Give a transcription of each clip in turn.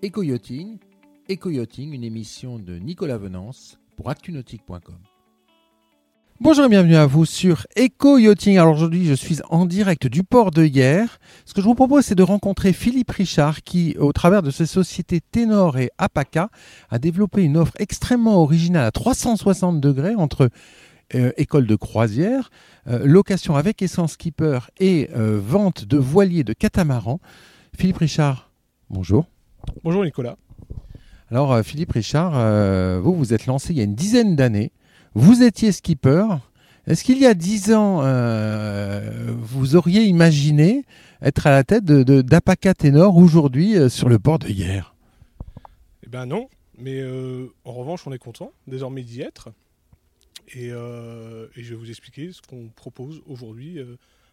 Eco-Yachting, une émission de Nicolas Venance pour actunautique.com. Bonjour et bienvenue à vous sur Eco-Yachting. Alors aujourd'hui, je suis en direct du port de Hier. Ce que je vous propose, c'est de rencontrer Philippe Richard qui, au travers de ses sociétés Ténor et Apaca, a développé une offre extrêmement originale à 360 degrés entre euh, école de croisière, euh, location avec essence skipper et euh, vente de voiliers de catamaran. Philippe Richard, bonjour. Bonjour Nicolas. Alors euh, Philippe Richard, euh, vous vous êtes lancé il y a une dizaine d'années. Vous étiez skipper. Est-ce qu'il y a dix ans, euh, vous auriez imaginé être à la tête de, de- d'Apaca Ténor aujourd'hui euh, sur le port de hier Eh ben non, mais en revanche on est content désormais d'y être. Et, et je vais vous expliquer ce qu'on propose aujourd'hui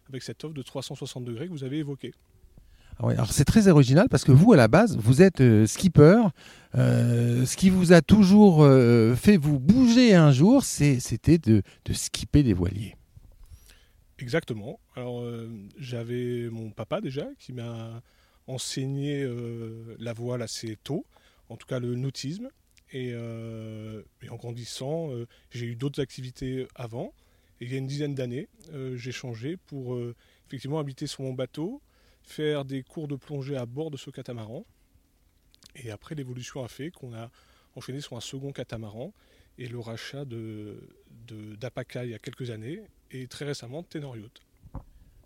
avec cette offre de 360 degrés que vous avez évoquée. Alors c'est très original parce que vous, à la base, vous êtes euh, skipper. Euh, ce qui vous a toujours euh, fait vous bouger un jour, c'était de, skipper des voiliers. Exactement. Alors j'avais mon papa déjà qui m'a enseigné la voile assez tôt, en tout cas le nautisme. Et, en grandissant, j'ai eu d'autres activités avant. Il y a une dizaine d'années, j'ai changé pour effectivement habiter sur mon bateau, faire des cours de plongée à bord de ce catamaran. Et après, l'évolution a fait qu'on a enchaîné sur un second catamaran et le rachat de, d'Apaca il y a quelques années et très récemment de Tenor Yacht.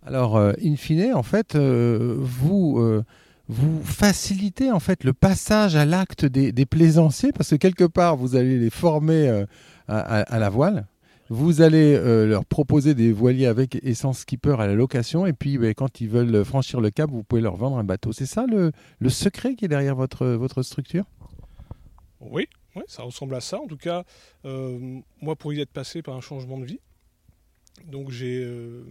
Alors, euh, in fine, en fait, euh, vous, euh, vous facilitez en fait le passage à l'acte des, plaisanciers parce que quelque part, vous allez les former à la voile. Vous allez euh, leur proposer des voiliers avec essence skipper à la location et puis ben, quand ils veulent franchir le cap, vous pouvez leur vendre un bateau. C'est ça le, secret qui est derrière votre, structure? Oui, ça ressemble à ça. En tout cas, euh, moi, pour y être passé par un changement de vie, donc j'ai euh,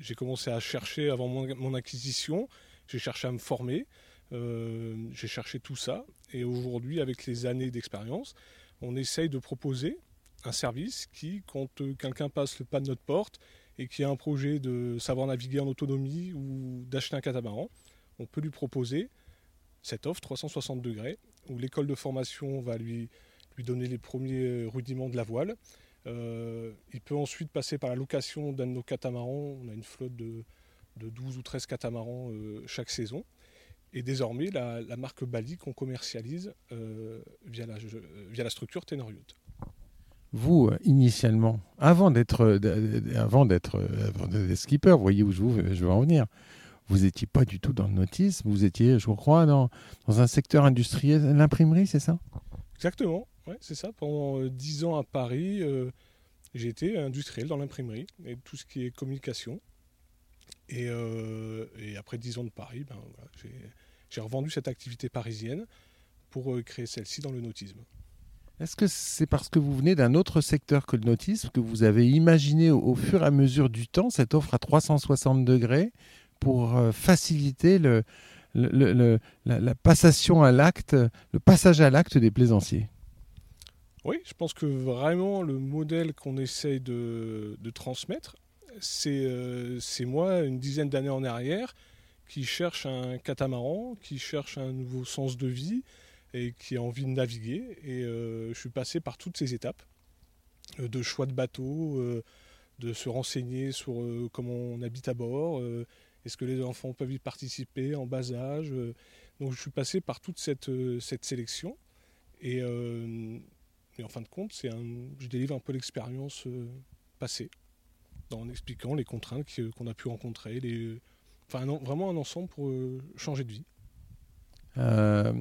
j'ai commencé à chercher avant mon, mon acquisition, j'ai cherché à me former, j'ai cherché tout ça. Et aujourd'hui, avec les années d'expérience, on essaye de proposer un service qui, quand euh, quelqu'un passe le pas de notre porte et qui a un projet de savoir naviguer en autonomie ou d'acheter un catamaran, on peut lui proposer cette offre 360 degrés où l'école de formation va lui, lui donner les premiers rudiments de la voile. Euh, il peut ensuite passer par la location d'un de nos catamarans. On a une flotte de, de 12 ou 13 catamarans euh, chaque saison. Et désormais, la, marque Bali qu'on commercialise euh, via, la, via la structure Tenor Yacht. Vous, euh, initialement, avant d'être euh, avant d'être euh, skipper, vous voyez où je, je veux en venir, vous n'étiez pas du tout dans le nautisme, vous étiez, je crois, dans, un secteur industriel, l'imprimerie, c'est ça? Exactement, ouais, c'est ça. Pendant 10 ans à Paris, j'ai été industriel dans l'imprimerie et tout ce qui est communication. Et, après 10 ans de Paris, ben, j'ai- revendu cette activité parisienne pour créer celle-ci dans le nautisme. Est-ce que c'est parce que vous venez d'un autre secteur que le nautisme que vous avez imaginé au, fur et à mesure du temps cette offre à 360 degrés pour euh, faciliter le, la, passation à l'acte, le passage à l'acte des plaisanciers? Oui, je pense que vraiment le modèle qu'on essaye de, transmettre, euh, c'est moi, une dizaine d'années en arrière, qui cherche un catamaran, qui cherche un nouveau sens de vie et qui a envie de naviguer. Et euh, je suis passé par toutes ces étapes euh, de choix de bateau, euh, de se renseigner sur comment on habite à bord, est-ce que les enfants peuvent y participer en bas âge. donc je suis passé par toute cette, sélection. Et, en fin de compte, je délivre un peu l'expérience passée, en expliquant les contraintes qu'on a pu rencontrer, enfin vraiment un ensemble pour changer de vie. Euh,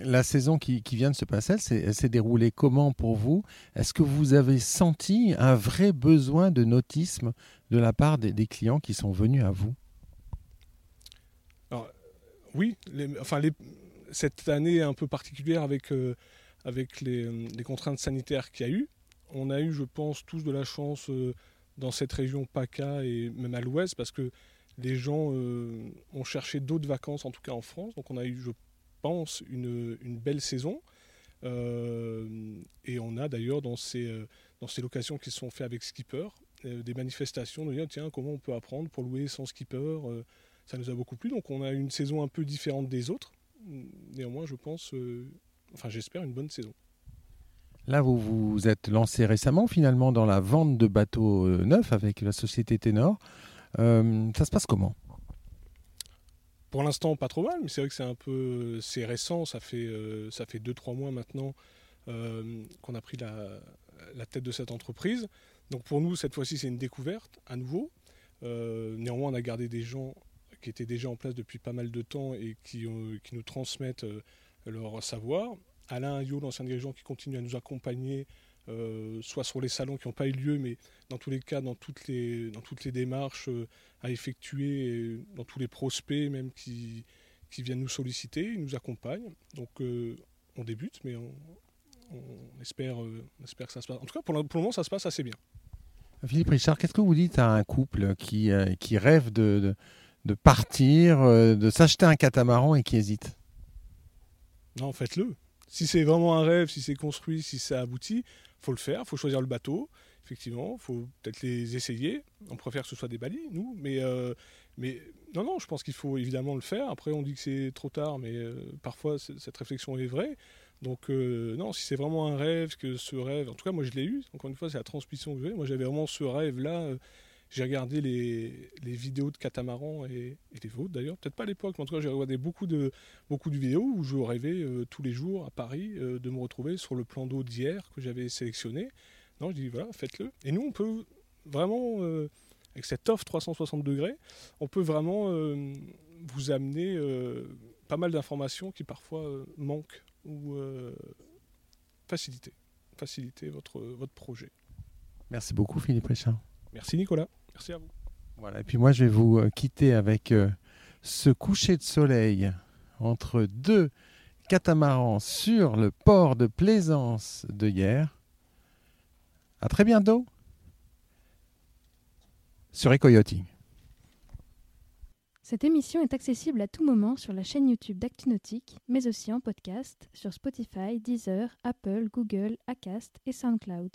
la saison qui, vient de se passer, elle s'est- déroulée comment pour vous? Est-ce que vous avez senti un vrai besoin de nautisme de la part des, clients qui sont venus à vous? Oui, enfin cette année un peu particulière avec, euh, avec les, contraintes sanitaires qu'il y a eu, on a eu, je pense, tous de la chance euh, dans cette région PACA et même à l'ouest parce que les gens ont cherché d'autres vacances, en tout cas en France. Donc on a eu, je une, belle saison. Euh, et on a d'ailleurs dans ces, euh, dans ces locations qui sont faites avec skipper, euh, des manifestations de dire tiens comment on peut apprendre pour louer sans skipper. ça nous a beaucoup plu. Donc on a une saison un peu différente des autres. néanmoins, je pense, enfin j'espère, une bonne saison. Là, vous vous êtes lancé récemment finalement dans la vente de bateaux neufs avec la société Ténor. ça se passe comment? Pour l'instant, pas trop mal, mais c'est vrai que c'est un peu, c'est récent. Ça fait ça fait deux trois mois maintenant qu'on a pris la, tête de cette entreprise. Donc pour nous, cette fois-ci, c'est une découverte à nouveau. Euh, néanmoins, on a gardé des gens qui étaient déjà en place depuis pas mal de temps et qui, qui nous transmettent euh, leur savoir. Alain Yo, l'ancien dirigeant, qui continue à nous accompagner, euh, soit sur les salons qui n'ont pas eu lieu, mais dans tous les cas, dans toutes les, dans toutes les démarches à effectuer, dans tous les prospects même qui, qui viennent nous solliciter, ils nous accompagnent. Donc on débute, mais on, on espère, espère que ça se passe. En tout cas, pour le moment, ça se passe assez bien. Philippe Richard, qu'est-ce que vous dites à un couple qui, euh, qui rêve de, de, partir, euh, de s'acheter un catamaran et qui hésite? Non, faites-le. Si c'est vraiment un rêve, si c'est construit, si ça aboutit, faut le faire, faut choisir le bateau. Effectivement, faut peut-être les essayer. On préfère que ce soit des balis, nous, mais, euh, mais non, non, je pense qu'il faut évidemment le faire. Après, on dit que c'est trop tard, mais parfois cette réflexion est vraie. Donc euh, non, si c'est vraiment un rêve, que ce rêve, en tout cas moi je l'ai eu, encore une fois c'est la transmission que j'ai, moi j'avais vraiment ce rêve-là, euh, j'ai regardé les, vidéos de catamaran et, les vôtres d'ailleurs, peut-être pas à l'époque, mais en tout cas j'ai regardé beaucoup de, beaucoup de vidéos où je rêvais euh, tous les jours à Paris de me retrouver sur le plan d'eau d'hier que j'avais sélectionné. Non, je dis voilà, faites-le. Et nous on peut vraiment, avec cette offre 360 degrés, on peut vraiment vous amener pas mal d'informations qui parfois manquent ou euh, faciliter, faciliter votre, votre projet. Merci beaucoup Philippe Richard. Merci Nicolas, merci à vous. Voilà, et puis moi je vais vous euh, quitter avec euh, ce coucher de soleil entre deux catamarans sur le port de plaisance de hier. À très bientôt sur Ecoyotting. Cette émission est accessible à tout moment sur la chaîne YouTube d'ActuNautique, mais aussi en podcast sur Spotify, Deezer, Apple, Google, Acast et SoundCloud.